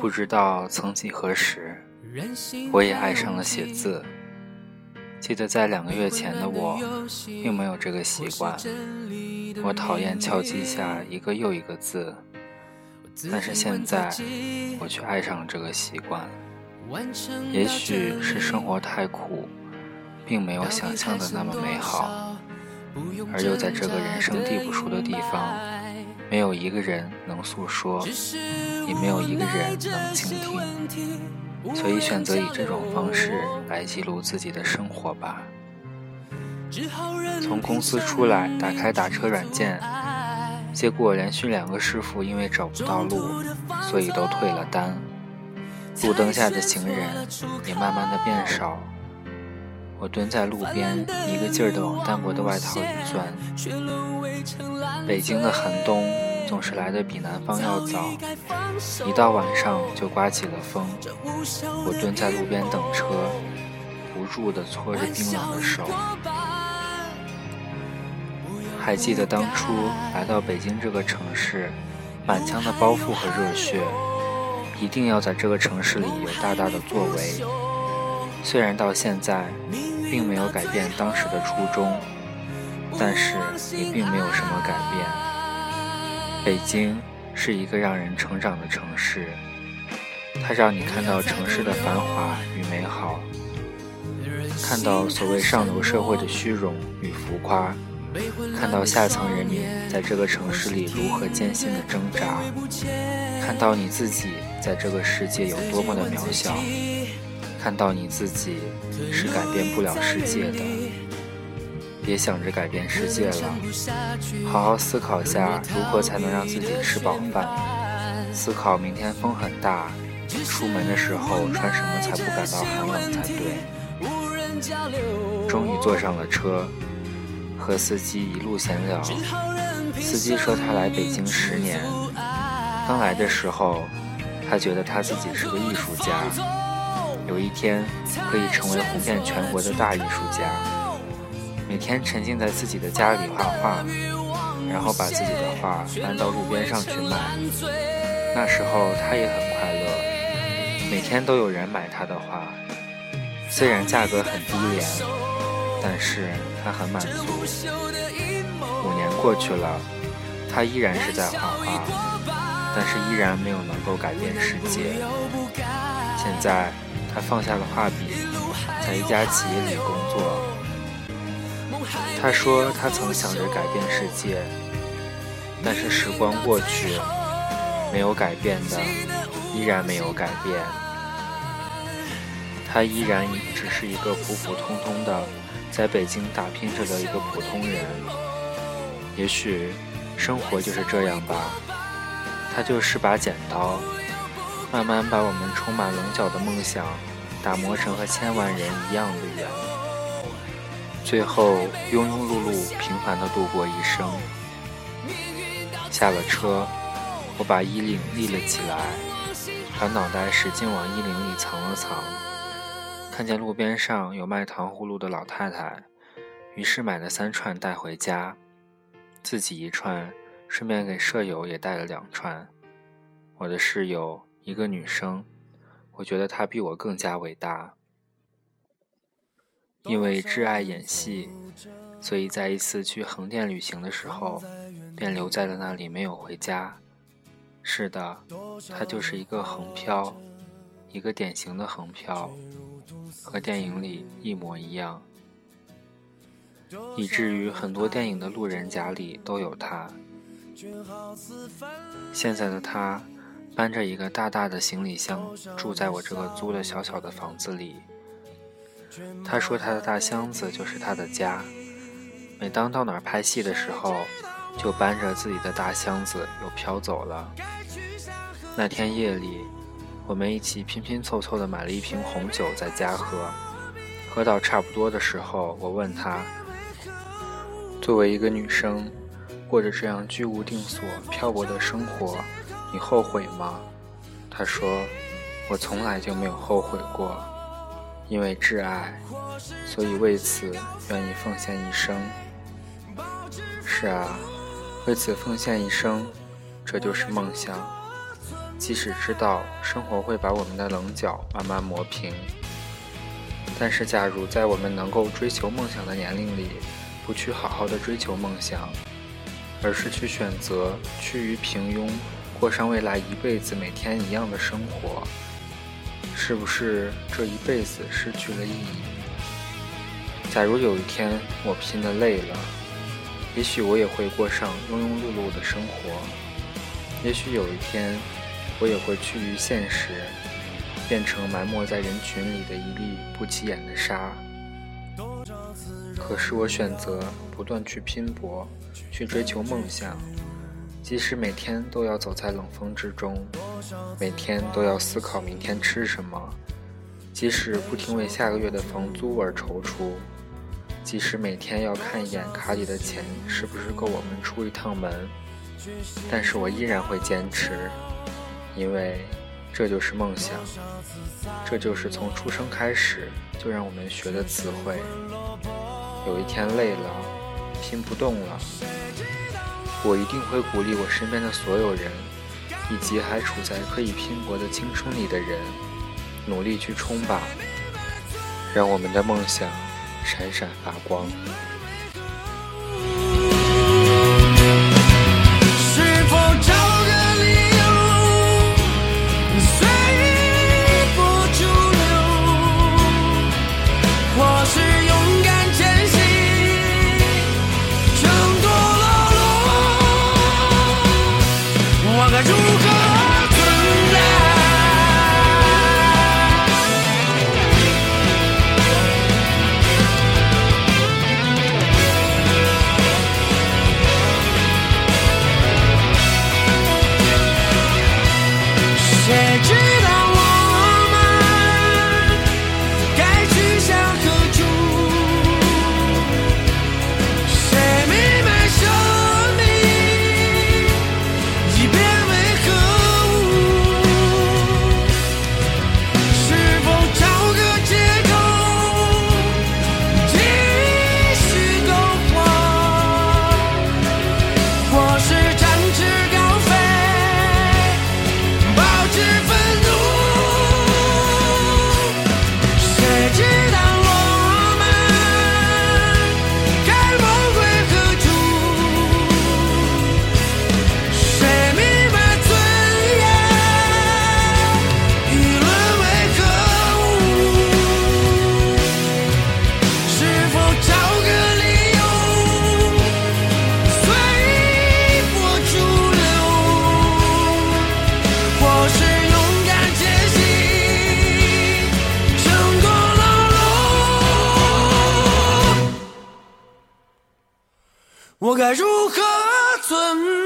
不知道曾几何时，我也爱上了写字。记得在两个月前的我，并没有这个习惯。我讨厌敲击下一个又一个字，但是现在我却爱上了这个习惯。也许是生活太苦，并没有想象的那么美好，而又在这个人生地不熟的地方，没有一个人能诉说，也没有一个人能倾听，所以选择以这种方式来记录自己的生活吧。从公司出来，打开打车软件，结果连续两个师傅因为找不到路，所以都退了单。路灯下的行人也慢慢的变少。我蹲在路边，一个劲儿的往单薄的外套里钻。北京的寒冬总是来的比南方要早，一到晚上就刮起了风。我蹲在路边等车，不住地搓着冰冷的手。还记得当初来到北京这个城市，满腔的包袱和热血，一定要在这个城市里有大大的作为。虽然到现在并没有改变当时的初衷，但是也并没有什么改变。北京是一个让人成长的城市，它让你看到城市的繁华与美好，看到所谓上流社会的虚荣与浮夸。看到下层人民在这个城市里如何艰辛的挣扎，看到你自己在这个世界有多么的渺小，看到你自己是改变不了世界的，别想着改变世界了，好好思考下如何才能让自己吃饱饭，思考明天风很大，出门的时候穿什么才不感到寒冷才对。终于坐上了车。和司机一路闲聊，司机说他来北京十年，刚来的时候，他觉得他自己是个艺术家，有一天可以成为红遍全国的大艺术家。每天沉浸在自己的家里画画，然后把自己的画搬到路边上去卖。那时候他也很快乐，每天都有人买他的画，虽然价格很低廉。但是他很满足。五年过去了，他依然是在画画，但是依然没有能够改变世界。现在他放下了画笔，在一家企业里工作。他说他曾想着改变世界，但是时光过去，没有改变的，依然没有改变。他依然只是一个普普通通的。在北京打拼着的一个普通人，也许生活就是这样吧。它就是把剪刀，慢慢把我们充满棱角的梦想打磨成和千万人一样的圆，最后庸庸碌碌、平凡的度过一生。下了车，我把衣领立了起来，把脑袋使劲往衣领里藏了藏。看见路边上有卖糖葫芦的老太太，于是买了三串带回家，自己一串，顺便给舍友也带了两串。我的室友一个女生，我觉得她比我更加伟大。因为挚爱演戏，所以在一次去横店旅行的时候，便留在了那里，没有回家。是的，他就是一个横漂，一个典型的横漂。和电影里一模一样，以至于很多电影的路人甲里都有他。现在的他搬着一个大大的行李箱，住在我这个租的小小的房子里。他说他的大箱子就是他的家，每当到哪儿拍戏的时候，就搬着自己的大箱子又飘走了。那天夜里。我们一起拼拼凑凑的买了一瓶红酒在家喝，喝到差不多的时候，我问他：“作为一个女生，过着这样居无定所、漂泊的生活，你后悔吗？”他说：“我从来就没有后悔过，因为挚爱，所以为此愿意奉献一生。”是啊，为此奉献一生，这就是梦想。即使知道生活会把我们的棱角慢慢磨平，但是假如在我们能够追求梦想的年龄里，不去好好的追求梦想，而是去选择趋于平庸，过上未来一辈子每天一样的生活，是不是这一辈子失去了意义？假如有一天我拼得累了，也许我也会过上庸庸碌碌的生活，也许有一天。我也会趋于现实，变成埋没在人群里的一粒不起眼的沙。可是我选择不断去拼搏，去追求梦想，即使每天都要走在冷风之中，每天都要思考明天吃什么，即使不停为下个月的房租而踌躇，即使每天要看一眼卡里的钱是不是够我们出一趟门，但是我依然会坚持。因为这就是梦想，这就是从出生开始就让我们学的词汇。有一天累了，拼不动了，我一定会鼓励我身边的所有人，以及还处在可以拼搏的青春里的人，努力去冲吧，让我们的梦想闪闪发光。Bonjour. 我该如何存？